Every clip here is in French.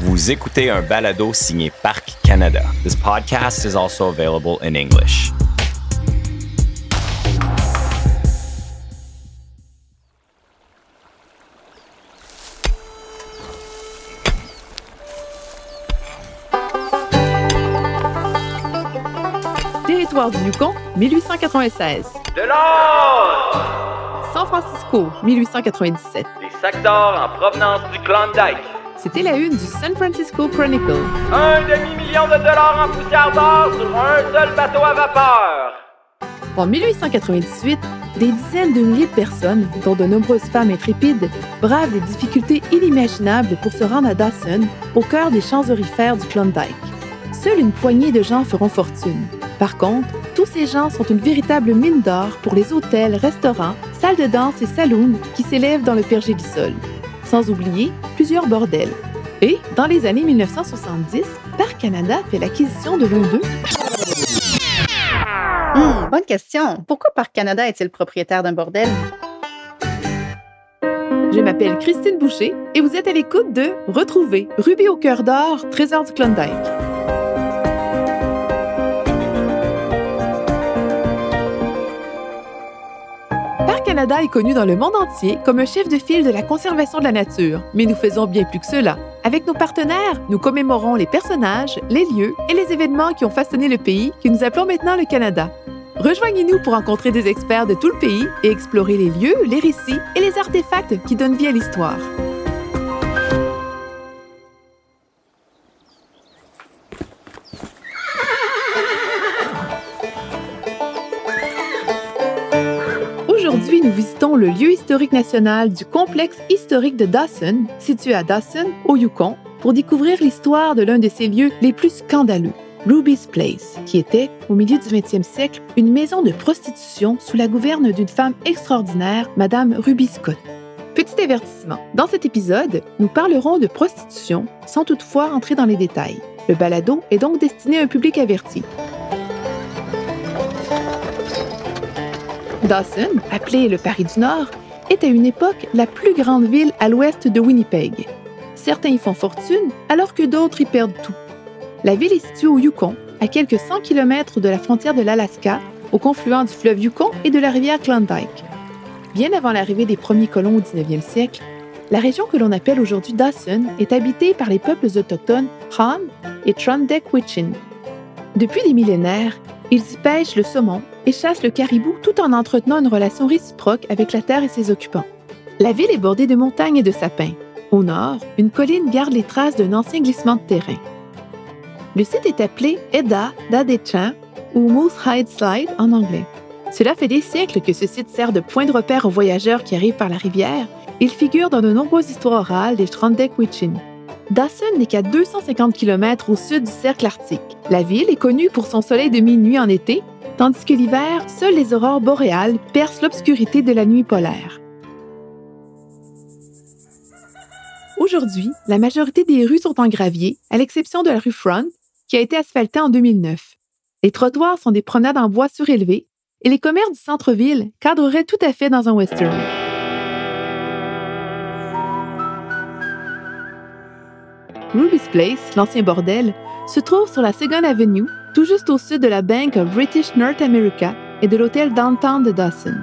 Vous écoutez un balado signé Parc Canada. This podcast is also available in English. Territoire du Yukon, 1896. De l'or! San Francisco, 1897. Les secteurs en provenance du Klondike. C'était la une du San Francisco Chronicle. Un demi-million de dollars en poussière d'or sur un seul bateau à vapeur. En 1898, des dizaines de milliers de personnes, dont de nombreuses femmes intrépides, bravent des difficultés inimaginables pour se rendre à Dawson, au cœur des champs orifères du Klondike. Seule une poignée de gens feront fortune. Par contre, tous ces gens sont une véritable mine d'or pour les hôtels, restaurants, salles de danse et saloons qui s'élèvent dans le Pergélisol. Sans oublier plusieurs bordels. Et, dans les années 1970, Parc Canada fait l'acquisition de l'un d'eux. Hmm, bonne question. Pourquoi Parc Canada est-il propriétaire d'un bordel? Je m'appelle Christine Boucher et vous êtes à l'écoute de Retrouver, Ruby au cœur d'or, trésor du Klondike. Parc Canada est connu dans le monde entier comme un chef de file de la conservation de la nature, mais nous faisons bien plus que cela. Avec nos partenaires, nous commémorons les personnages, les lieux et les événements qui ont façonné le pays que nous appelons maintenant le Canada. Rejoignez-nous pour rencontrer des experts de tout le pays et explorer les lieux, les récits et les artefacts qui donnent vie à l'histoire. Le lieu historique national du complexe historique de Dawson, situé à Dawson, au Yukon, pour découvrir l'histoire de l'un de ses lieux les plus scandaleux, Ruby's Place, qui était, au milieu du 20e siècle, une maison de prostitution sous la gouverne d'une femme extraordinaire, Madame Ruby Scott. Petit avertissement, dans cet épisode, nous parlerons de prostitution sans toutefois entrer dans les détails. Le balado est donc destiné à un public averti. Dawson, appelé le Paris du Nord, est à une époque la plus grande ville à l'ouest de Winnipeg. Certains y font fortune, alors que d'autres y perdent tout. La ville est située au Yukon, à quelques 100 km de la frontière de l'Alaska, au confluent du fleuve Yukon et de la rivière Klondike. Bien avant l'arrivée des premiers colons au 19e siècle, la région que l'on appelle aujourd'hui Dawson est habitée par les peuples autochtones Han et Trandek-Wichin. Depuis des millénaires, ils y pêchent le saumon et chassent le caribou tout en entretenant une relation réciproque avec la terre et ses occupants. La ville est bordée de montagnes et de sapins. Au nord, une colline garde les traces d'un ancien glissement de terrain. Le site est appelé Eda Dadechan ou Moose Hide Slide en anglais. Cela fait des siècles que ce site sert de point de repère aux voyageurs qui arrivent par la rivière. Il figure dans de nombreuses histoires orales des Trandek-Wichin. Dawson n'est qu'à 250 km au sud du cercle arctique. La ville est connue pour son soleil de minuit en été, tandis que l'hiver, seules les aurores boréales percent l'obscurité de la nuit polaire. Aujourd'hui, la majorité des rues sont en gravier, à l'exception de la rue Front, qui a été asphaltée en 2009. Les trottoirs sont des promenades en bois surélevés et les commerces du centre-ville cadreraient tout à fait dans un western. Ruby's Place, l'ancien bordel, se trouve sur la Second Avenue, tout juste au sud de la Bank of British North America et de l'hôtel Downtown de Dawson.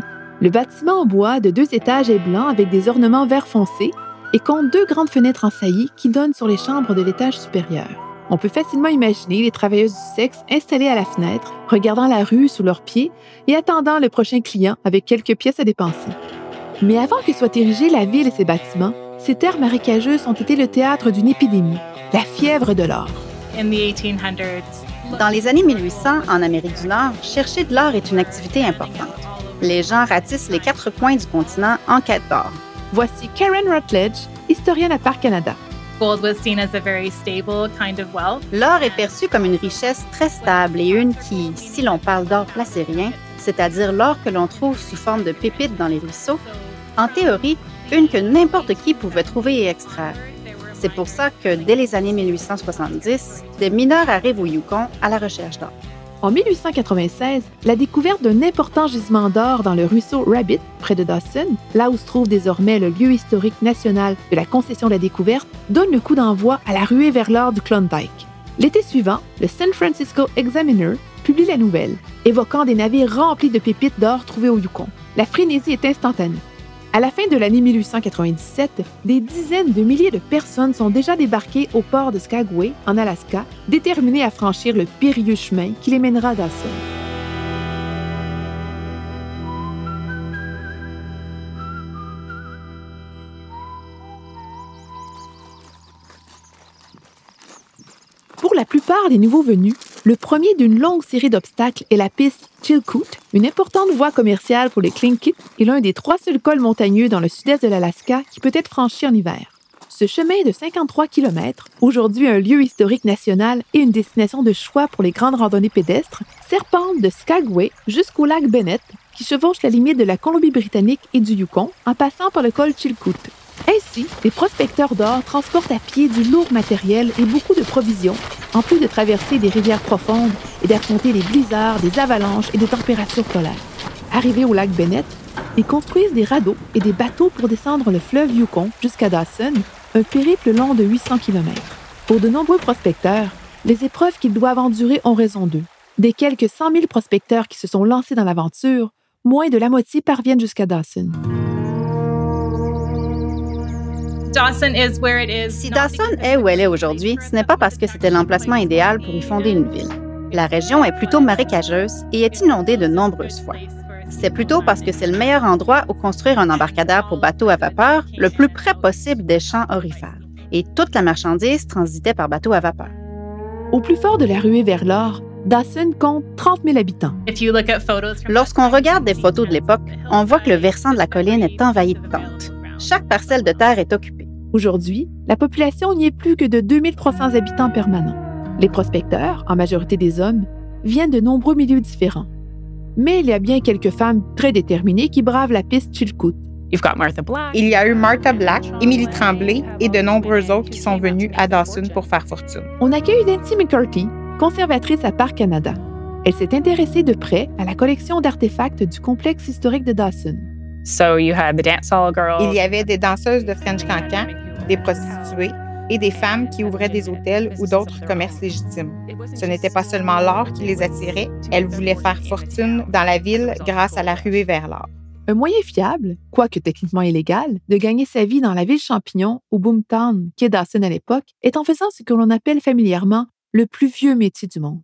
Le bâtiment en bois de deux étages est blanc avec des ornements vert foncé et compte deux grandes fenêtres en saillie qui donnent sur les chambres de l'étage supérieur. On peut facilement imaginer les travailleuses du sexe installées à la fenêtre, regardant la rue sous leurs pieds et attendant le prochain client avec quelques pièces à dépenser. Mais avant que soit érigée la ville et ses bâtiments, ces terres marécageuses ont été le théâtre d'une épidémie, la fièvre de l'or. in the 1800s. Dans les années 1800, en Amérique du Nord, chercher de l'or est une activité importante. Les gens ratissent les quatre coins du continent en quête d'or. Voici Karen Rutledge, historienne à Parc Canada. Gold was seen as a very stable kind of wealth. L'or est perçu comme une richesse très stable et une qui, si l'on parle d'or placérien, c'est-à-dire l'or que l'on trouve sous forme de pépites dans les ruisseaux, en théorie, une que n'importe qui pouvait trouver et extraire. C'est pour ça que dès les années 1870, des mineurs arrivent au Yukon à la recherche d'or. En 1896, la découverte d'un important gisement d'or dans le ruisseau Rabbit, près de Dawson, là où se trouve désormais le lieu historique national de la concession de la découverte, donne le coup d'envoi à la ruée vers l'or du Klondike. L'été suivant, le San Francisco Examiner publie la nouvelle, évoquant des navires remplis de pépites d'or trouvées au Yukon. La frénésie est instantanée. À la fin de l'année 1897, des dizaines de milliers de personnes sont déjà débarquées au port de Skagway, en Alaska, déterminées à franchir le périlleux chemin qui les mènera à. Pour la plupart des nouveaux venus, le premier d'une longue série d'obstacles est la piste Chilkoot, une importante voie commerciale pour les Tlingit et l'un des trois seuls cols montagneux dans le sud-est de l'Alaska qui peut être franchi en hiver. Ce chemin de 53 km, aujourd'hui un lieu historique national et une destination de choix pour les grandes randonnées pédestres, serpente de Skagway jusqu'au lac Bennett, qui chevauche la limite de la Colombie-Britannique et du Yukon en passant par le col Chilkoot. Ainsi, les prospecteurs d'or transportent à pied du lourd matériel et beaucoup de provisions, en plus de traverser des rivières profondes et d'affronter des blizzards, des avalanches et des températures polaires. Arrivés au lac Bennett, ils construisent des radeaux et des bateaux pour descendre le fleuve Yukon jusqu'à Dawson, un périple long de 800 km. Pour de nombreux prospecteurs, les épreuves qu'ils doivent endurer ont raison d'eux. Des quelques 100 000 prospecteurs qui se sont lancés dans l'aventure, moins de la moitié parviennent jusqu'à Dawson. Si Dawson est où elle est aujourd'hui, ce n'est pas parce que c'était l'emplacement idéal pour y fonder une ville. La région est plutôt marécageuse et est inondée de nombreuses fois. C'est plutôt parce que c'est le meilleur endroit où construire un embarcadère pour bateau à vapeur le plus près possible des champs orifères. Et toute la marchandise transitait par bateau à vapeur. Au plus fort de la ruée vers l'or, Dawson compte 30 000 habitants. Lorsqu'on regarde des photos de l'époque, on voit que le versant de la colline est envahi de tentes. Chaque parcelle de terre est occupée. Aujourd'hui, la population n'y est plus que de 2300 habitants permanents. Les prospecteurs, en majorité des hommes, viennent de nombreux milieux différents. Mais il y a bien quelques femmes très déterminées qui bravent la piste Chilkoot. You've got Martha Black. Il y a eu Martha Black, Émilie Tremblay et de nombreux autres qui sont venus à Dawson pour faire fortune. On accueille Nancy McCarthy, conservatrice à Parc Canada. Elle s'est intéressée de près à la collection d'artefacts du complexe historique de Dawson. So you had the dance hall girls. Il y avait des danseuses de French Cancan, des prostituées et des femmes qui ouvraient des hôtels ou d'autres commerces légitimes. Ce n'était pas seulement l'or qui les attirait, elles voulaient faire fortune dans la ville grâce à la ruée vers l'or. Un moyen fiable, quoique techniquement illégal, de gagner sa vie dans la ville champignon ou Boomtown, qui est Dawson à l'époque, est en faisant ce que l'on appelle familièrement le plus vieux métier du monde.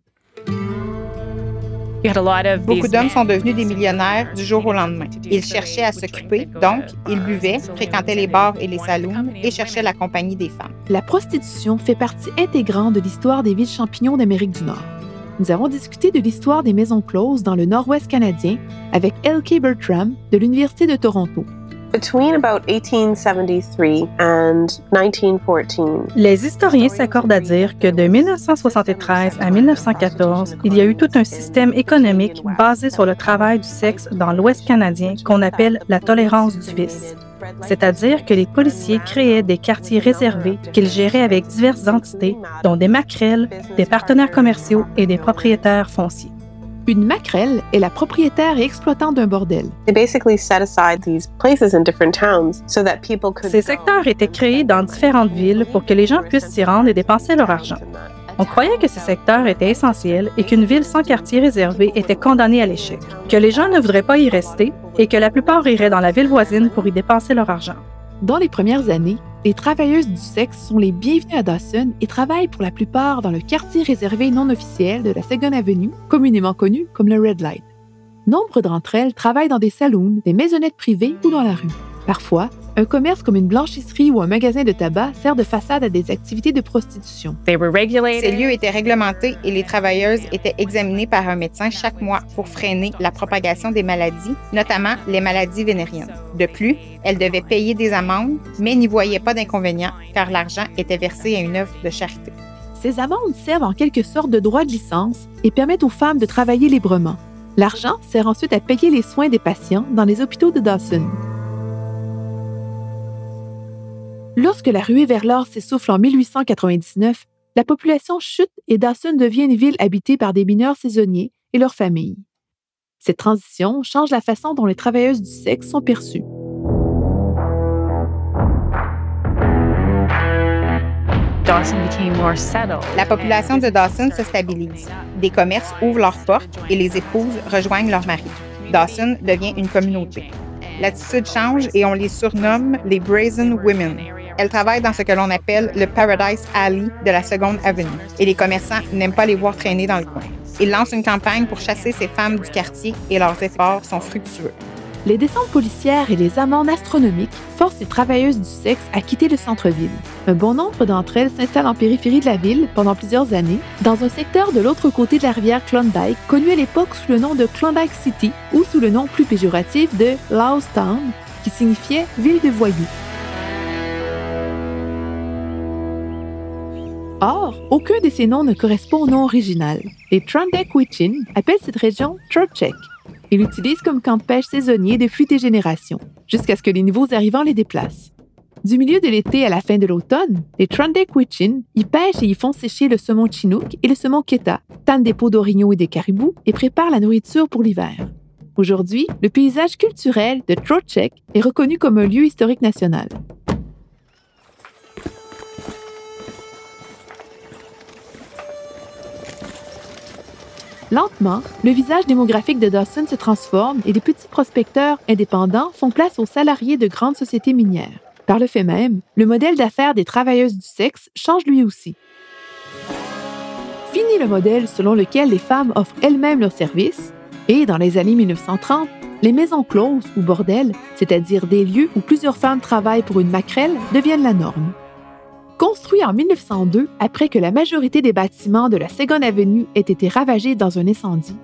Beaucoup d'hommes sont devenus des millionnaires du jour au lendemain. Ils cherchaient à s'occuper, donc ils buvaient, fréquentaient les bars et les saloons et cherchaient la compagnie des femmes. La prostitution fait partie intégrante de l'histoire des villes champignons d'Amérique du Nord. Nous avons discuté de l'histoire des maisons closes dans le nord-ouest canadien avec L.K. Bertram de l'Université de Toronto. Between about 1873 and 1914, Les historiens s'accordent à dire que de 1973 à 1914, il y a eu tout un système économique basé sur le travail du sexe dans l'Ouest canadien qu'on appelle la tolérance du vice. C'est-à-dire que les policiers créaient des quartiers réservés qu'ils géraient avec diverses entités, dont des maquerelles, des partenaires commerciaux et des propriétaires fonciers. Une maquerelle est la propriétaire et exploitante d'un bordel. they basically set aside these places in different towns so that people could. Ces secteurs étaient créés dans différentes villes pour que les gens puissent s'y rendre et dépenser leur argent. On croyait que ces secteurs étaient essentiels et qu'une ville sans quartier réservé était condamnée à l'échec, que les gens ne voudraient pas y rester et que la plupart iraient dans la ville voisine pour y dépenser leur argent. Dans les premières années, les travailleuses du sexe sont les bienvenues à Dawson et travaillent pour la plupart dans le quartier réservé non officiel de la Second Avenue, communément connu comme le Red Light. Nombre d'entre elles travaillent dans des saloons, des maisonnettes privées ou dans la rue. Parfois, un commerce comme une blanchisserie ou un magasin de tabac sert de façade à des activités de prostitution. They were regulated. Ces lieux étaient réglementés et les travailleuses étaient examinées par un médecin chaque mois pour freiner la propagation des maladies, notamment les maladies vénériennes. De plus, elles devaient payer des amendes, mais n'y voyaient pas d'inconvénient car l'argent était versé à une œuvre de charité. Ces amendes servent en quelque sorte de droit de licence et permettent aux femmes de travailler librement. L'argent sert ensuite à payer les soins des patients dans les hôpitaux de Dawson. Lorsque la ruée vers l'or s'essouffle en 1899, la population chute et Dawson devient une ville habitée par des mineurs saisonniers et leurs familles. Cette transition change la façon dont les travailleuses du sexe sont perçues. Dawson became more settled. La population de Dawson se stabilise. Des commerces ouvrent leurs portes et les épouses rejoignent leurs maris. Dawson devient une communauté. L'attitude change et on les surnomme les Brazen Women. Elles travaillent dans ce que l'on appelle le Paradise Alley de la Seconde Avenue et les commerçants n'aiment pas les voir traîner dans le coin. Ils lancent une campagne pour chasser ces femmes du quartier et leurs efforts sont fructueux. Les descentes policières et les amendes astronomiques forcent les travailleuses du sexe à quitter le centre-ville. Un bon nombre d'entre elles s'installent en périphérie de la ville pendant plusieurs années, dans un secteur de l'autre côté de la rivière Klondike, connu à l'époque sous le nom de Klondike City ou sous le nom plus péjoratif de Town, qui signifiait ville de voyous. Or, aucun de ces noms ne correspond au nom original. Les Trondheim appellent cette région Churchek, ils l'utilisent comme camp de pêche saisonnier depuis des générations, jusqu'à ce que les nouveaux arrivants les déplacent. Du milieu de l'été à la fin de l'automne, les Trondheim y pêchent et y font sécher le saumon chinook et le saumon keta, tannent des peaux d'orignaux et des caribous et préparent la nourriture pour l'hiver. Aujourd'hui, le paysage culturel de Trochek est reconnu comme un lieu historique national. Lentement, le visage démographique de Dawson se transforme et les petits prospecteurs indépendants font place aux salariés de grandes sociétés minières. Par le fait même, le modèle d'affaires des travailleuses du sexe change lui aussi. Fini le modèle selon lequel les femmes offrent elles-mêmes leurs services, et dans les années 1930, les maisons closes ou bordels, c'est-à-dire des lieux où plusieurs femmes travaillent pour une maquerelle, deviennent la norme. Construit en 1902 après que la majorité des bâtiments de la Second Avenue aient été ravagés dans un incendie,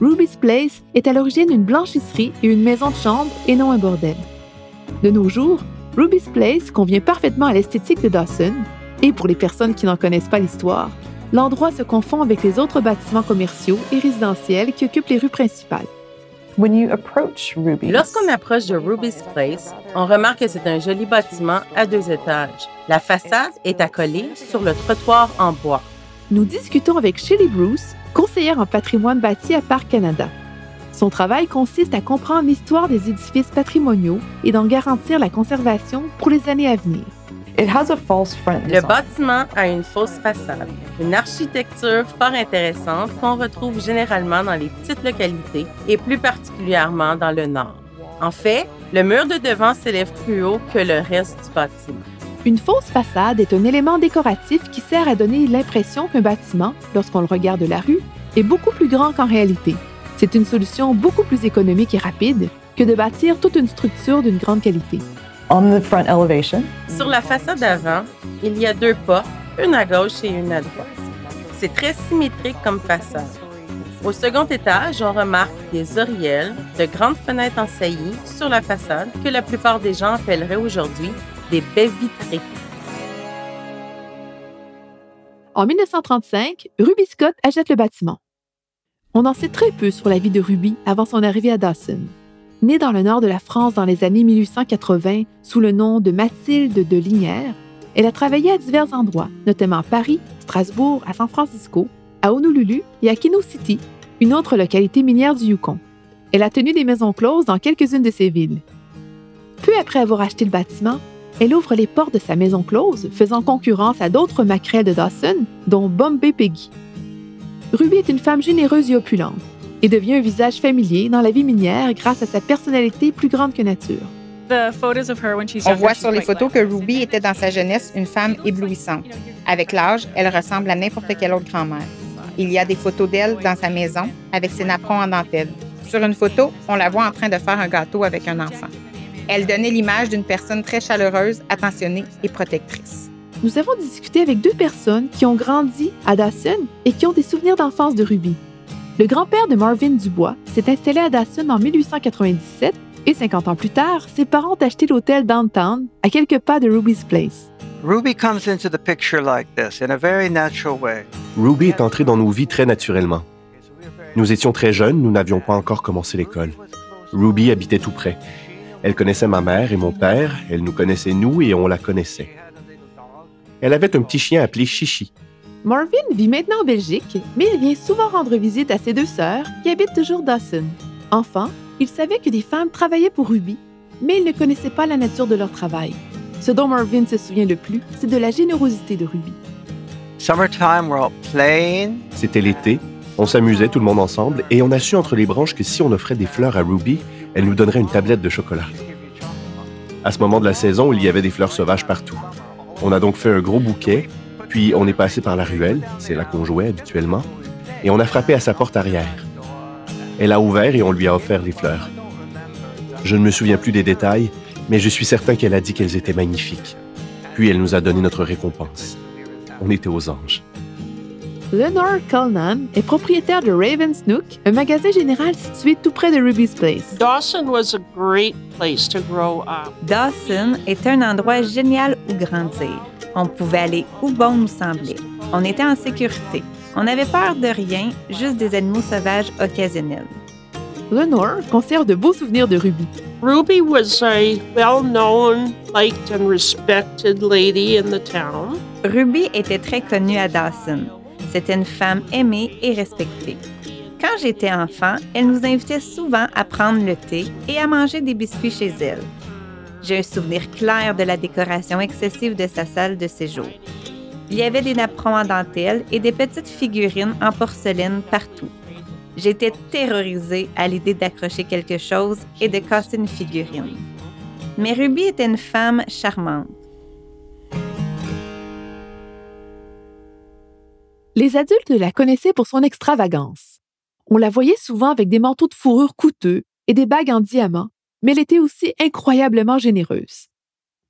Ruby's Place est à l'origine une blanchisserie et une maison de chambre et non un bordel. De nos jours, Ruby's Place convient parfaitement à l'esthétique de Dawson et pour les personnes qui n'en connaissent pas l'histoire, l'endroit se confond avec les autres bâtiments commerciaux et résidentiels qui occupent les rues principales. Lorsqu'on approche de Ruby's Place, on remarque que c'est un joli bâtiment à deux étages. La façade est accolée sur le trottoir en bois. Nous discutons avec Shelley Bruce, conseillère en patrimoine bâti à Parc Canada. Son travail consiste à comprendre l'histoire des édifices patrimoniaux et d'en garantir la conservation pour les années à venir. Le bâtiment a une fausse façade, une architecture fort intéressante qu'on retrouve généralement dans les petites localités et plus particulièrement dans le nord. En fait, le mur de devant s'élève plus haut que le reste du bâtiment. Une fausse façade est un élément décoratif qui sert à donner l'impression qu'un bâtiment, lorsqu'on le regarde de la rue, est beaucoup plus grand qu'en réalité. C'est une solution beaucoup plus économique et rapide que de bâtir toute une structure d'une grande qualité. Sur la façade avant, il y a deux portes, une à gauche et une à droite. C'est très symétrique comme façade. Au second étage, on remarque des oriels, de grandes fenêtres en saillie sur la façade que la plupart des gens appelleraient aujourd'hui des baies vitrées. En 1935, Ruby Scott achète le bâtiment. On en sait très peu sur la vie de Ruby avant son arrivée à Dawson. Née dans le nord de la France dans les années 1880 sous le nom de Mathilde de Linière, elle a travaillé à divers endroits, notamment à Paris, Strasbourg, à San Francisco, à Honolulu et à Kino City, une autre localité minière du Yukon. Elle a tenu des maisons closes dans quelques-unes de ces villes. Peu après avoir acheté le bâtiment, elle ouvre les portes de sa maison close, faisant concurrence à d'autres maquerelles de Dawson, dont Bombay Peggy. Ruby est une femme généreuse et opulente et devient un visage familier dans la vie minière grâce à sa personnalité plus grande que nature. On voit sur les photos que Ruby était dans sa jeunesse une femme éblouissante. Avec l'âge, elle ressemble à n'importe quelle autre grand-mère. Il y a des photos d'elle dans sa maison avec ses napperons en dentelle. Sur une photo, on la voit en train de faire un gâteau avec un enfant. Elle donnait l'image d'une personne très chaleureuse, attentionnée et protectrice. Nous avons discuté avec deux personnes qui ont grandi à Dawson et qui ont des souvenirs d'enfance de Ruby. Le grand-père de Marvin Dubois s'est installé à Dawson en 1897 et 50 ans plus tard, ses parents ont acheté l'hôtel Downtown à quelques pas de Ruby's Place. Ruby comes into the picture like this in a very natural way. Ruby est entrée dans nos vies très naturellement. Nous étions très jeunes, nous n'avions pas encore commencé l'école. Ruby habitait tout près. Elle connaissait ma mère et mon père, elle nous connaissait nous et on la connaissait. Elle avait un petit chien appelé Chichi. Marvin vit maintenant en Belgique, mais il vient souvent rendre visite à ses deux sœurs qui habitent toujours Dawson. Enfant, il savait que des femmes travaillaient pour Ruby, mais il ne connaissait pas la nature de leur travail. Ce dont Marvin se souvient le plus, c'est de la générosité de Ruby. Summertime, we're all playing. C'était l'été, on s'amusait tout le monde ensemble et on a su entre les branches que si on offrait des fleurs à Ruby, elle nous donnerait une tablette de chocolat. À ce moment de la saison, il y avait des fleurs sauvages partout. On a donc fait un gros bouquet, puis on est passé par la ruelle, c'est là qu'on jouait habituellement, et on a frappé à sa porte arrière. Elle a ouvert et on lui a offert les fleurs. Je ne me souviens plus des détails, mais je suis certain qu'elle a dit qu'elles étaient magnifiques. Puis elle nous a donné notre récompense. On était aux anges. Lenore Culnan est propriétaire de Raven's Nook, un magasin général situé tout près de Ruby's Place. Dawson was a great place to grow up. Dawson est un endroit génial où grandir. On pouvait aller où bon nous semblait. On était en sécurité. On n'avait peur de rien, juste des animaux sauvages occasionnels. Lenore conserve de beaux souvenirs de Ruby. Ruby was a well-known, liked and respected lady in the town. Ruby était très connue à Dawson. C'était une femme aimée et respectée. Quand j'étais enfant, elle nous invitait souvent à prendre le thé et à manger des biscuits chez elle. J'ai un souvenir clair de la décoration excessive de sa salle de séjour. Il y avait des napperons en dentelle et des petites figurines en porcelaine partout. J'étais terrorisée à l'idée d'accrocher quelque chose et de casser une figurine. Mais Ruby était une femme charmante. Les adultes la connaissaient pour son extravagance. On la voyait souvent avec des manteaux de fourrure coûteux et des bagues en diamant, mais elle était aussi incroyablement généreuse.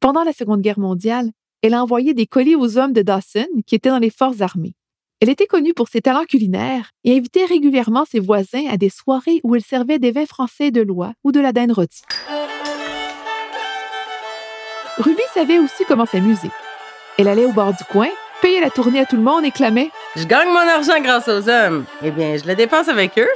Pendant la Seconde Guerre mondiale, elle a envoyé des colis aux hommes de Dawson qui étaient dans les forces armées. Elle était connue pour ses talents culinaires et invitait régulièrement ses voisins à des soirées où elle servait des vins français de loi ou de la dinde. Ruby savait aussi comment s'amuser. Elle allait au bord du coin, payait la tournée à tout le monde et clamait Je gagne mon argent grâce aux hommes. Eh bien, je le dépense avec eux.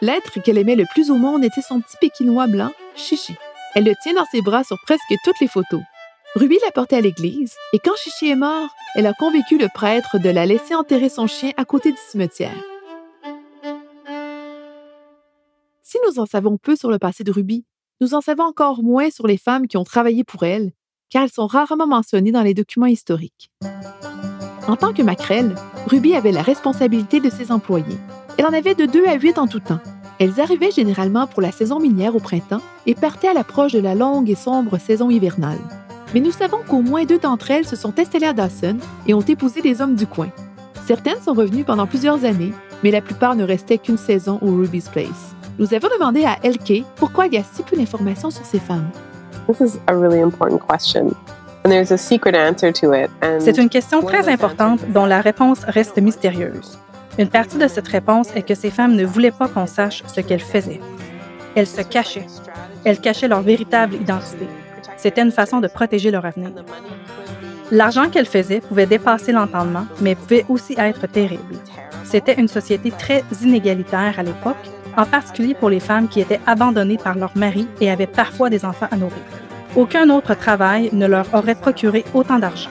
L'être qu'elle aimait le plus au monde était son petit pékinois blanc, Chichi. Elle le tient dans ses bras sur presque toutes les photos. Ruby l'a porté à l'église et quand Chichi est mort, elle a convaincu le prêtre de la laisser enterrer son chien à côté du cimetière. Si nous en savons peu sur le passé de Ruby, nous en savons encore moins sur les femmes qui ont travaillé pour elle, car elles sont rarement mentionnées dans les documents historiques. En tant que maquerelle, Ruby avait la responsabilité de ses employés. Elle en avait de 2 à 8 en tout temps. Elles arrivaient généralement pour la saison minière au printemps et partaient à l'approche de la longue et sombre saison hivernale mais nous savons qu'au moins deux d'entre elles se sont installées à Dawson et ont épousé des hommes du coin. Certaines sont revenues pendant plusieurs années, mais la plupart ne restaient qu'une saison au Ruby's Place. Nous avons demandé à LK pourquoi il y a si peu d'informations sur ces femmes. C'est une question très importante dont la réponse reste mystérieuse. Une partie de cette réponse est que ces femmes ne voulaient pas qu'on sache ce qu'elles faisaient. Elles se cachaient. Elles cachaient leur véritable identité. C'était une façon de protéger leur avenir. L'argent qu'elle faisait pouvait dépasser l'entendement, mais pouvait aussi être terrible. C'était une société très inégalitaire à l'époque, en particulier pour les femmes qui étaient abandonnées par leur mari et avaient parfois des enfants à nourrir. Aucun autre travail ne leur aurait procuré autant d'argent.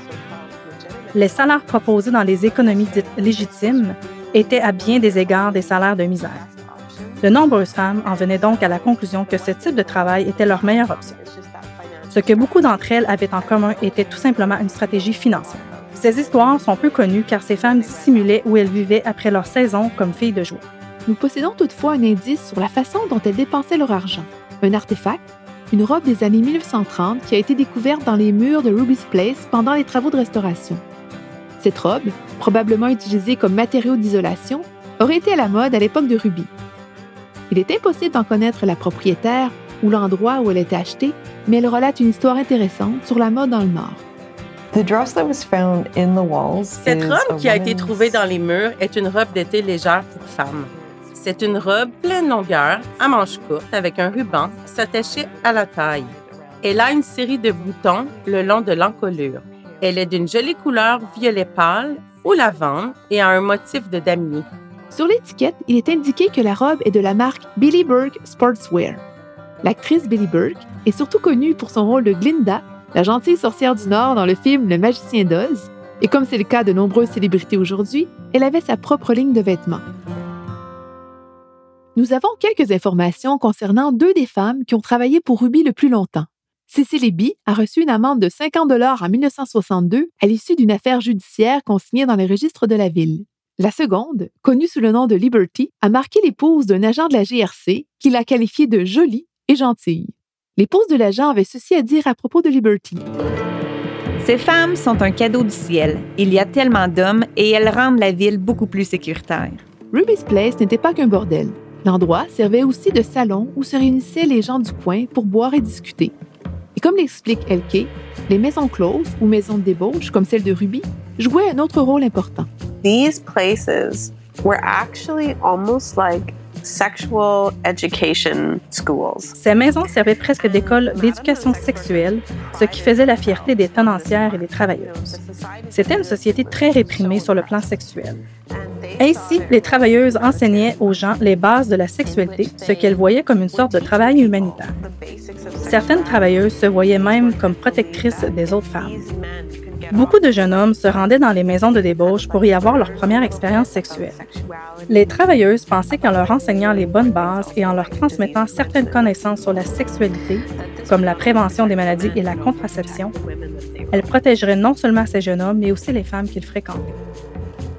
Les salaires proposés dans les économies dites légitimes étaient à bien des égards des salaires de misère. De nombreuses femmes en venaient donc à la conclusion que ce type de travail était leur meilleure option. Ce que beaucoup d'entre elles avaient en commun était tout simplement une stratégie financière. Ces histoires sont peu connues car ces femmes dissimulaient où elles vivaient après leur saison comme filles de joie. Nous possédons toutefois un indice sur la façon dont elles dépensaient leur argent. Un artefact, une robe des années 1930 qui a été découverte dans les murs de Ruby's Place pendant les travaux de restauration. Cette robe, probablement utilisée comme matériau d'isolation, aurait été à la mode à l'époque de Ruby. Il est impossible d'en connaître la propriétaire ou l'endroit où elle était achetée, mais elle relate une histoire intéressante sur la mode dans le Nord. Cette robe qui a été trouvée dans les murs est une robe d'été légère pour femmes. C'est une robe pleine longueur, à manches courtes, avec un ruban s'attacher à la taille. Elle a une série de boutons le long de l'encolure. Elle est d'une jolie couleur violet pâle ou lavande et a un motif de damier. Sur l'étiquette, il est indiqué que la robe est de la marque Billy Burke Sportswear. L'actrice Billy Burke est surtout connue pour son rôle de Glinda, la gentille sorcière du Nord dans le film Le Magicien d'Oz, Et comme c'est le cas de nombreuses célébrités aujourd'hui, elle avait sa propre ligne de vêtements. Nous avons quelques informations concernant deux des femmes qui ont travaillé pour Ruby le plus longtemps. Cécile Eby a reçu une amende de 50 dollars en 1962 à l'issue d'une affaire judiciaire consignée dans les registres de la ville. La seconde, connue sous le nom de Liberty, a marqué l'épouse d'un agent de la GRC qui l'a qualifiée de jolie et gentille. L'épouse de l'agent avait ceci à dire à propos de Liberty. Ces femmes sont un cadeau du ciel. Il y a tellement d'hommes et elles rendent la ville beaucoup plus sécuritaire. Ruby's Place n'était pas qu'un bordel. L'endroit servait aussi de salon où se réunissaient les gens du coin pour boire et discuter. Comme l'explique Elke, les maisons closes ou maisons de débauche, comme celle de Ruby, jouaient un autre rôle important. These places were actually almost like sexual education schools. Ces maisons servaient presque d'école d'éducation sexuelle, ce qui faisait la fierté des tenancières et des travailleuses. C'était une société très réprimée sur le plan sexuel. Ainsi, les travailleuses enseignaient aux gens les bases de la sexualité, ce qu'elles voyaient comme une sorte de travail humanitaire. Certaines travailleuses se voyaient même comme protectrices des autres femmes. Beaucoup de jeunes hommes se rendaient dans les maisons de débauche pour y avoir leur première expérience sexuelle. Les travailleuses pensaient qu'en leur enseignant les bonnes bases et en leur transmettant certaines connaissances sur la sexualité, comme la prévention des maladies et la contraception, elles protégeraient non seulement ces jeunes hommes, mais aussi les femmes qu'ils fréquentaient.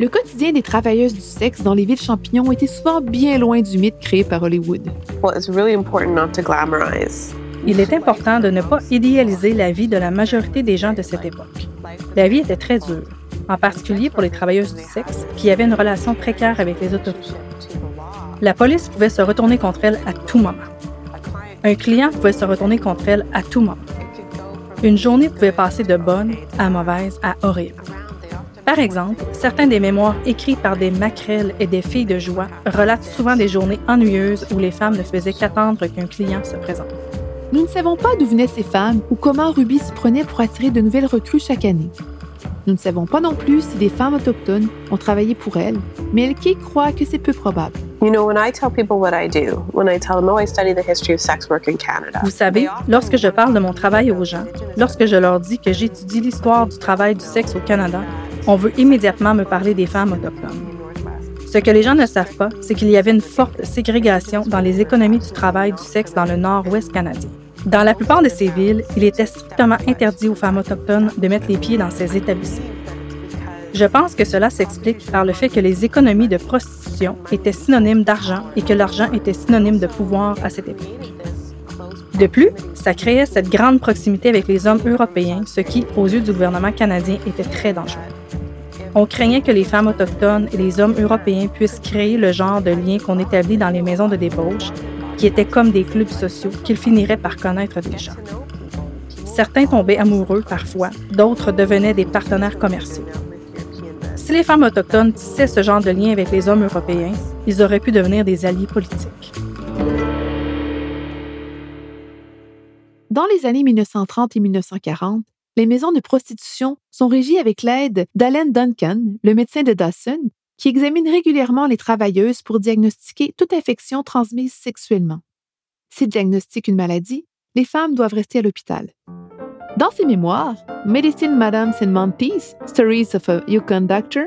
Le quotidien des travailleuses du sexe dans les villes champignons était souvent bien loin du mythe créé par Hollywood. Well, it's really important not to glamorize. Il est important de ne pas idéaliser la vie de la majorité des gens de cette époque. La vie était très dure, en particulier pour les travailleuses du sexe qui avaient une relation précaire avec les autorités. La police pouvait se retourner contre elles à tout moment. Un client pouvait se retourner contre elles à tout moment. Une journée pouvait passer de bonne à mauvaise à horrible. Par exemple, certains des mémoires écrits par des maquerelles et des filles de joie relatent souvent des journées ennuyeuses où les femmes ne faisaient qu'attendre qu'un client se présente. Nous ne savons pas d'où venaient ces femmes ou comment Ruby s'y prenait pour attirer de nouvelles recrues chaque année. Nous ne savons pas non plus si des femmes autochtones ont travaillé pour elle, mais Elke croit que c'est peu probable. You know, when I tell people what I do, when I tell them, oh, I study the history of sex work in Canada. Vous savez, lorsque je parle de mon travail aux gens, lorsque je leur dis que j'étudie l'histoire du travail du sexe au Canada, on veut immédiatement me parler des femmes autochtones. Ce que les gens ne savent pas, c'est qu'il y avait une forte ségrégation dans les économies du travail du sexe dans le nord-ouest canadien. Dans la plupart de ces villes, il était strictement interdit aux femmes autochtones de mettre les pieds dans ces établissements. Je pense que cela s'explique par le fait que les économies de prostitution étaient synonymes d'argent et que l'argent était synonyme de pouvoir à cette époque. De plus, ça créait cette grande proximité avec les hommes européens, ce qui, aux yeux du gouvernement canadien, était très dangereux. On craignait que les femmes autochtones et les hommes européens puissent créer le genre de lien qu'on établit dans les maisons de débauche, qui étaient comme des clubs sociaux qu'ils finiraient par connaître déjà. Certains tombaient amoureux parfois, d'autres devenaient des partenaires commerciaux. Si les femmes autochtones tissaient ce genre de lien avec les hommes européens, ils auraient pu devenir des alliés politiques. Dans les années 1930 et 1940, les maisons de prostitution sont régies avec l'aide d'Allen Duncan, le médecin de Dawson, qui examine régulièrement les travailleuses pour diagnostiquer toute infection transmise sexuellement. S'il diagnostique une maladie, les femmes doivent rester à l'hôpital. Dans ses mémoires, Medicine Madame and Monty's Stories of a Yukon Doctor,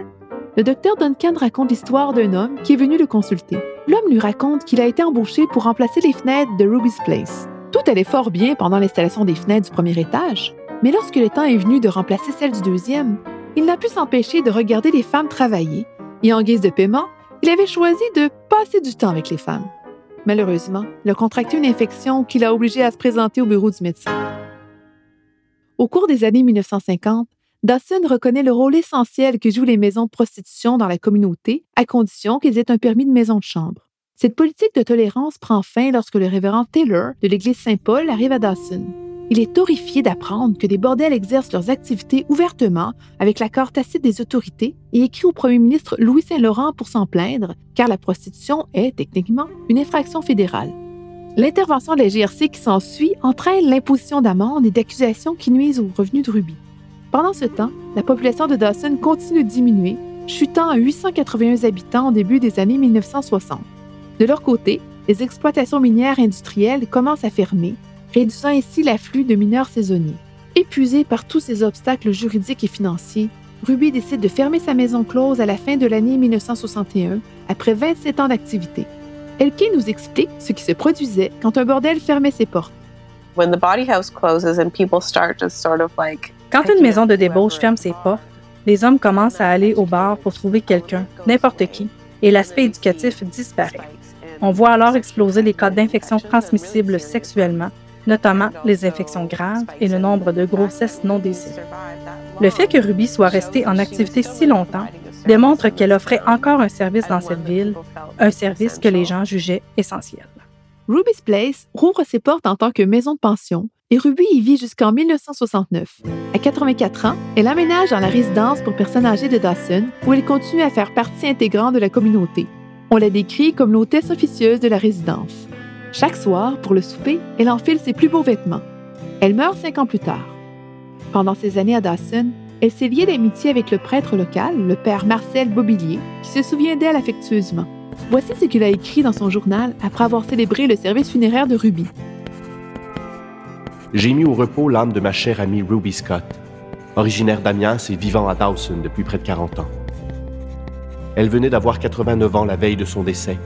le docteur Duncan raconte l'histoire d'un homme qui est venu le consulter. L'homme lui raconte qu'il a été embauché pour remplacer les fenêtres de Ruby's Place. Tout allait fort bien pendant l'installation des fenêtres du premier étage, mais lorsque le temps est venu de remplacer celles du deuxième, il n'a pu s'empêcher de regarder les femmes travailler et en guise de paiement, il avait choisi de passer du temps avec les femmes. Malheureusement, il a contracté une infection qui l'a obligé à se présenter au bureau du médecin. Au cours des années 1950, Dawson reconnaît le rôle essentiel que jouent les maisons de prostitution dans la communauté, à condition qu'ils aient un permis de maison de chambre. Cette politique de tolérance prend fin lorsque le révérend Taylor de l'église Saint-Paul arrive à Dawson. Il est horrifié d'apprendre que des bordels exercent leurs activités ouvertement avec l'accord tacite des autorités et écrit au premier ministre Louis Saint-Laurent pour s'en plaindre, car la prostitution est techniquement une infraction fédérale. L'intervention de la GRC qui s'ensuit entraîne l'imposition d'amendes et d'accusations qui nuisent aux revenus de Ruby. Pendant ce temps, la population de Dawson continue de diminuer, chutant à 881 habitants au début des années 1960. De leur côté, les exploitations minières industrielles commencent à fermer réduisant ainsi l'afflux de mineurs saisonniers. Épuisé par tous ces obstacles juridiques et financiers, Ruby décide de fermer sa maison close à la fin de l'année 1961, après 27 ans d'activité. Elke nous explique ce qui se produisait quand un bordel fermait ses portes. When the body house closes and people start to sort of like Quand une maison de débauche ferme ses portes, les hommes commencent à aller au bar pour trouver quelqu'un, n'importe qui, et l'aspect éducatif disparaît. On voit alors exploser les cas d'infections transmissibles sexuellement, notamment les infections graves et le nombre de grossesses non désirées. Le fait que Ruby soit restée en activité si longtemps démontre qu'elle offrait encore un service dans cette ville, un service que les gens jugeaient essentiel. Ruby's Place rouvre ses portes en tant que maison de pension et Ruby y vit jusqu'en 1969. À 84 ans, elle aménage dans la résidence pour personnes âgées de Dawson où elle continue à faire partie intégrante de la communauté. On la décrit comme l'hôtesse officieuse de la résidence. Chaque soir, pour le souper, elle enfile ses plus beaux vêtements. Elle meurt cinq ans plus tard. Pendant ces années à Dawson, elle s'est liée d'amitié avec le prêtre local, le père Marcel Bobillier, qui se souvient d'elle affectueusement. Voici ce qu'il a écrit dans son journal après avoir célébré le service funéraire de Ruby. J'ai mis au repos l'âme de ma chère amie Ruby Scott, originaire d'Amiens et vivant à Dawson depuis près de 40 ans. Elle venait d'avoir 89 ans la veille de son décès.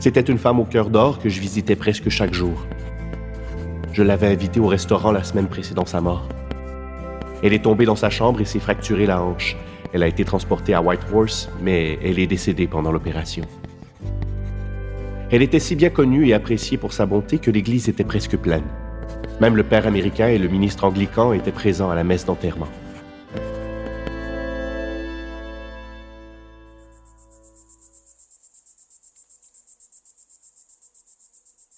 C'était une femme au cœur d'or que je visitais presque chaque jour. Je l'avais invitée au restaurant la semaine précédant sa mort. Elle est tombée dans sa chambre et s'est fracturée la hanche. Elle a été transportée à Whitehorse, mais elle est décédée pendant l'opération. Elle était si bien connue et appréciée pour sa bonté que l'église était presque pleine. Même le père américain et le ministre anglican étaient présents à la messe d'enterrement.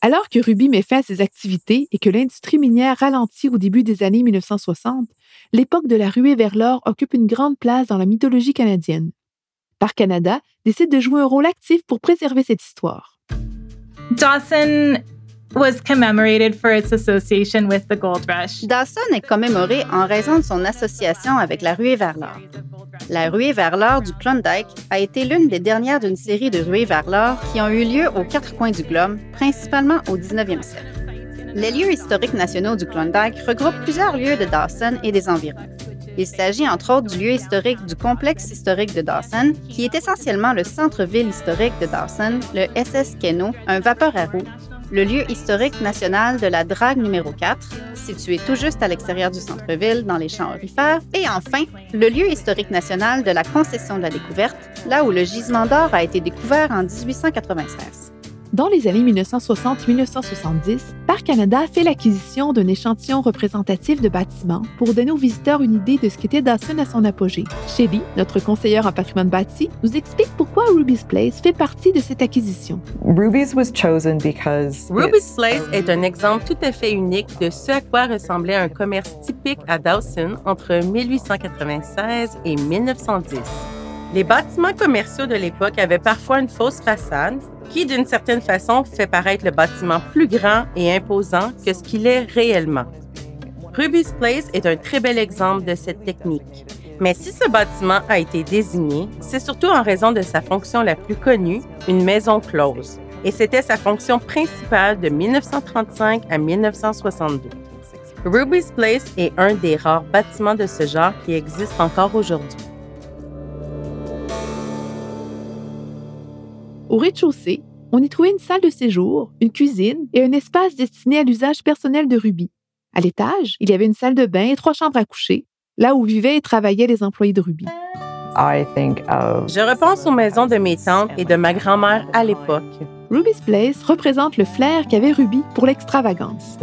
Alors que Ruby met fin à ses activités et que l'industrie minière ralentit au début des années 1960, l'époque de la ruée vers l'or occupe une grande place dans la mythologie canadienne. Par Canada décide de jouer un rôle actif pour préserver cette histoire. Was commemorated for its association with the gold rush. Dawson est commémoré en raison de son association avec la ruée vers l'or. La ruée vers l'or du Klondike a été l'une des dernières d'une série de ruées vers l'or qui ont eu lieu aux quatre coins du globe, principalement au 19e siècle. Les lieux historiques nationaux du Klondike regroupent plusieurs lieux de Dawson et des environs. Il s'agit entre autres du lieu historique du complexe historique de Dawson, qui est essentiellement le centre-ville historique de Dawson, le SS Keno, un vapeur à roues, le lieu historique national de la drague numéro 4, situé tout juste à l'extérieur du centre-ville dans les champs aurifères, et enfin, le lieu historique national de la concession de la découverte, là où le gisement d'or a été découvert en 1896. Dans les années 1960-1970, Parc Canada fait l'acquisition d'un échantillon représentatif de bâtiments pour donner aux visiteurs une idée de ce qu'était Dawson à son apogée. Shelly, notre conseillère en patrimoine bâti, nous explique pourquoi Ruby's Place fait partie de cette acquisition. Ruby's was chosen because Ruby's Place est un exemple tout à fait unique de ce à quoi ressemblait un commerce typique à Dawson entre 1896 et 1910. Les bâtiments commerciaux de l'époque avaient parfois une fausse façade qui, d'une certaine façon, fait paraître le bâtiment plus grand et imposant que ce qu'il est réellement. Ruby's Place est un très bel exemple de cette technique. Mais si ce bâtiment a été désigné, c'est surtout en raison de sa fonction la plus connue, une maison close. Et c'était sa fonction principale de 1935 à 1962. Ruby's Place est un des rares bâtiments de ce genre qui existe encore aujourd'hui. Au rez-de-chaussée, on y trouvait une salle de séjour, une cuisine et un espace destiné à l'usage personnel de Ruby. À l'étage, il y avait une salle de bain et trois chambres à coucher, là où vivaient et travaillaient les employés de Ruby. Je repense aux maisons de mes tantes et de ma grand-mère à l'époque. Ruby's Place représente le flair qu'avait Ruby pour l'extravagance.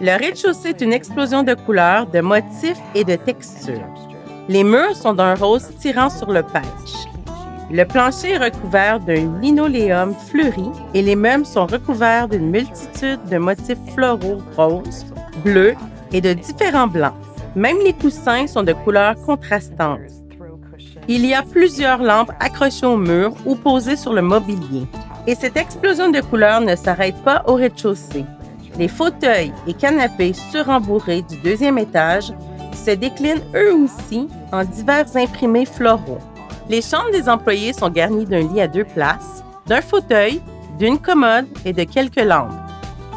Le rez-de-chaussée est une explosion de couleurs, de motifs et de textures. Les murs sont d'un rose tirant sur le pêche. Le plancher est recouvert d'un linoléum fleuri et les meubles sont recouverts d'une multitude de motifs floraux roses, bleus et de différents blancs. Même les coussins sont de couleurs contrastantes. Il y a plusieurs lampes accrochées au mur ou posées sur le mobilier. Et cette explosion de couleurs ne s'arrête pas au rez-de-chaussée. Les fauteuils et canapés surembourrés du deuxième étage se déclinent eux aussi en divers imprimés floraux. Les chambres des employés sont garnies d'un lit à deux places, d'un fauteuil, d'une commode et de quelques lampes.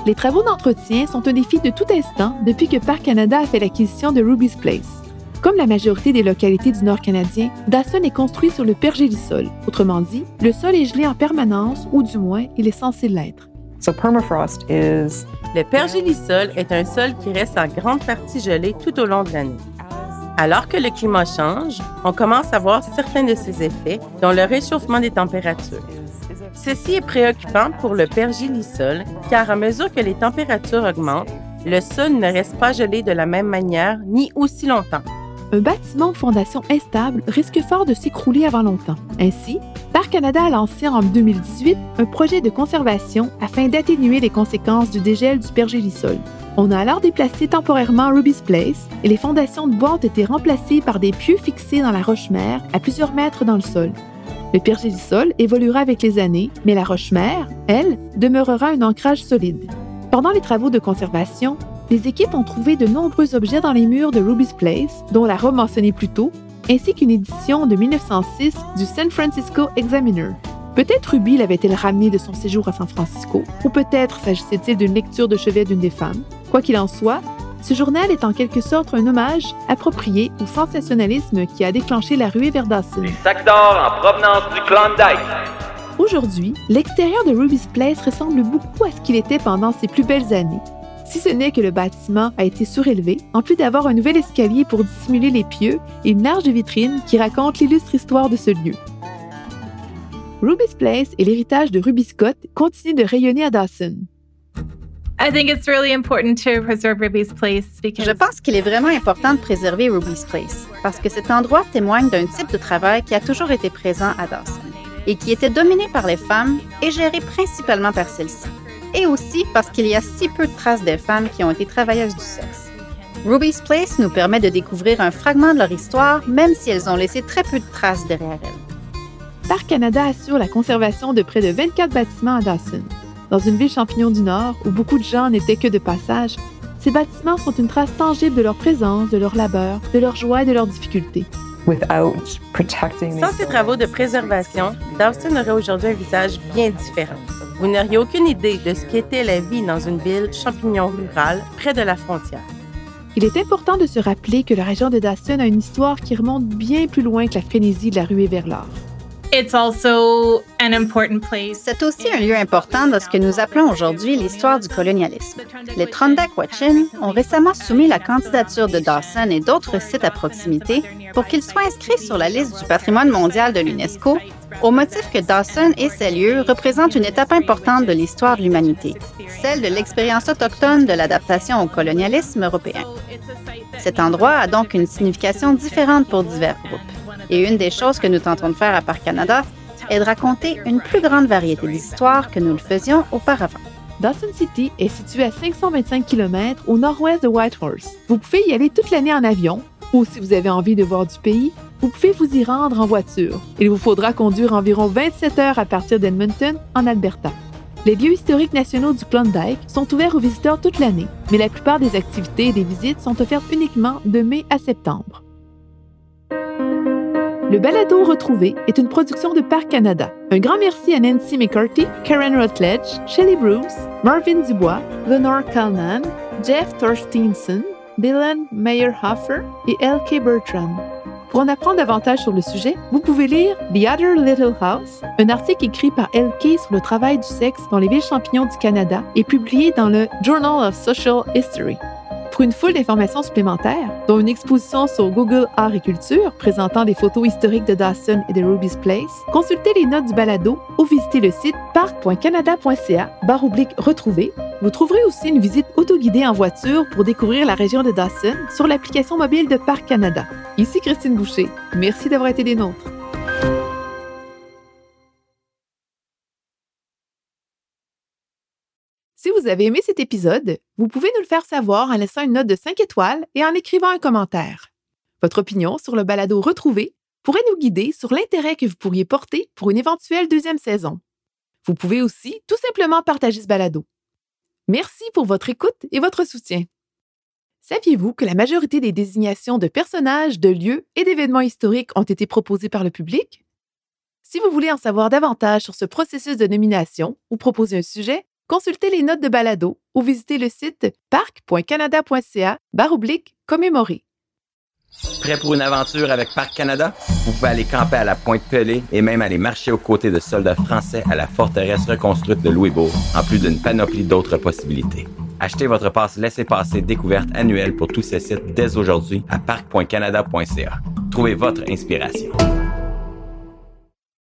Les travaux d'entretien sont un défi de tout instant depuis que Parc Canada a fait l'acquisition de Ruby's Place. Comme la majorité des localités du Nord canadien, Dawson est construit sur le pergélisol. Autrement dit, le sol est gelé en permanence, ou du moins, il est censé l'être. So permafrost is Le pergélisol est un sol qui reste en grande partie gelé tout au long de l'année. Alors que le climat change, on commence à voir certains de ses effets, dont le réchauffement des températures. Ceci est préoccupant pour le pergélisol, car à mesure que les températures augmentent, le sol ne reste pas gelé de la même manière ni aussi longtemps. Un bâtiment aux fondations instables risque fort de s'écrouler avant longtemps. Ainsi, Parc Canada a lancé en 2018 un projet de conservation afin d'atténuer les conséquences du dégel du pergélisol. On a alors déplacé temporairement Ruby's Place et les fondations de bois ont été remplacées par des pieux fixés dans la roche-mère à plusieurs mètres dans le sol. Le pergélisol évoluera avec les années, mais la roche-mère, elle, demeurera un ancrage solide. Pendant les travaux de conservation, les équipes ont trouvé de nombreux objets dans les murs de Ruby's Place, dont la robe mentionnée plus tôt, ainsi qu'une édition de 1906 du San Francisco Examiner. Peut-être Ruby l'avait-elle ramené de son séjour à San Francisco, ou peut-être s'agissait-il d'une lecture de chevet d'une des femmes. Quoi qu'il en soit, ce journal est en quelque sorte un hommage approprié au sensationnalisme qui a déclenché la ruée vers Dawson. Sac d'or en provenance du Klondike. Aujourd'hui, l'extérieur de Ruby's Place ressemble beaucoup à ce qu'il était pendant ses plus belles années. Si ce n'est que le bâtiment a été surélevé, en plus d'avoir un nouvel escalier pour dissimuler les pieux et une large vitrine qui raconte l'illustre histoire de ce lieu. Ruby's Place et l'héritage de Ruby Scott continuent de rayonner à Dawson. I think it's really important to preserve Ruby's Place because Je pense qu'il est vraiment important de préserver Ruby's Place parce que cet endroit témoigne d'un type de travail qui a toujours été présent à Dawson et qui était dominé par les femmes et géré principalement par celles-ci. Et aussi parce qu'il y a si peu de traces des femmes qui ont été travailleuses du sexe. Ruby's Place nous permet de découvrir un fragment de leur histoire, même si elles ont laissé très peu de traces derrière elles. Parc Canada assure la conservation de près de 24 bâtiments à Dawson. Dans une ville champignon du Nord où beaucoup de gens n'étaient que de passage, ces bâtiments sont une trace tangible de leur présence, de leur labeur, de leur joie et de leurs difficultés. Sans ces travaux de préservation, Dawson aurait aujourd'hui un visage bien différent. Vous n'auriez aucune idée de ce qu'était la vie dans une ville champignon rurale près de la frontière. Il est important de se rappeler que la région de Dawson a une histoire qui remonte bien plus loin que la frénésie de la ruée vers l'or. C'est aussi un lieu important dans ce que nous appelons aujourd'hui l'histoire du colonialisme. Les Trondak-Wachin ont récemment soumis la candidature de Dawson et d'autres sites à proximité pour qu'ils soient inscrits sur la liste du patrimoine mondial de l'UNESCO au motif que Dawson et ces lieux représentent une étape importante de l'histoire de l'humanité, celle de l'expérience autochtone de l'adaptation au colonialisme européen. Cet endroit a donc une signification différente pour divers groupes. Et une des choses que nous tentons de faire à Parc Canada est de raconter une plus grande variété d'histoires que nous le faisions auparavant. Dawson City est situé à 525 km au nord-ouest de Whitehorse. Vous pouvez y aller toute l'année en avion, ou si vous avez envie de voir du pays, vous pouvez vous y rendre en voiture. Il vous faudra conduire environ 27 heures à partir d'Edmonton, en Alberta. Les lieux historiques nationaux du Klondike sont ouverts aux visiteurs toute l'année, mais la plupart des activités et des visites sont offertes uniquement de mai à septembre. Le balado retrouvé est une production de Parc Canada. Un grand merci à Nancy McCarthy, Karen Rutledge, Shelley Bruce, Marvin Dubois, Lenore Kalnan, Jeff Thorsteinson, Dylan Meyerhofer et L.K. Bertram. Pour en apprendre davantage sur le sujet, vous pouvez lire The Other Little House, un article écrit par L.K. sur le travail du sexe dans les villes champignons du Canada et publié dans le Journal of Social History. Pour une foule d'informations supplémentaires, dont une exposition sur Google Art et Culture présentant des photos historiques de Dawson et de Ruby's Place, consultez les notes du balado ou visitez le site parc.canada.ca oblique retrouver. Vous trouverez aussi une visite autoguidée en voiture pour découvrir la région de Dawson sur l'application mobile de Parc Canada. Ici Christine Boucher. Merci d'avoir été des nôtres. Avez aimé cet épisode, vous pouvez nous le faire savoir en laissant une note de 5 étoiles et en écrivant un commentaire. Votre opinion sur le balado retrouvé pourrait nous guider sur l'intérêt que vous pourriez porter pour une éventuelle deuxième saison. Vous pouvez aussi tout simplement partager ce balado. Merci pour votre écoute et votre soutien. Saviez-vous que la majorité des désignations de personnages, de lieux et d'événements historiques ont été proposées par le public? Si vous voulez en savoir davantage sur ce processus de nomination ou proposer un sujet, consultez les notes de balado ou visitez le site parc.canada.ca commémorer. Prêt pour une aventure avec Parc Canada? Vous pouvez aller camper à la Pointe Pelée et même aller marcher aux côtés de soldats français à la forteresse reconstruite de Louisbourg, en plus d'une panoplie d'autres possibilités. Achetez votre passe laissez-passer découverte annuelle pour tous ces sites dès aujourd'hui à parc.canada.ca. Trouvez votre inspiration.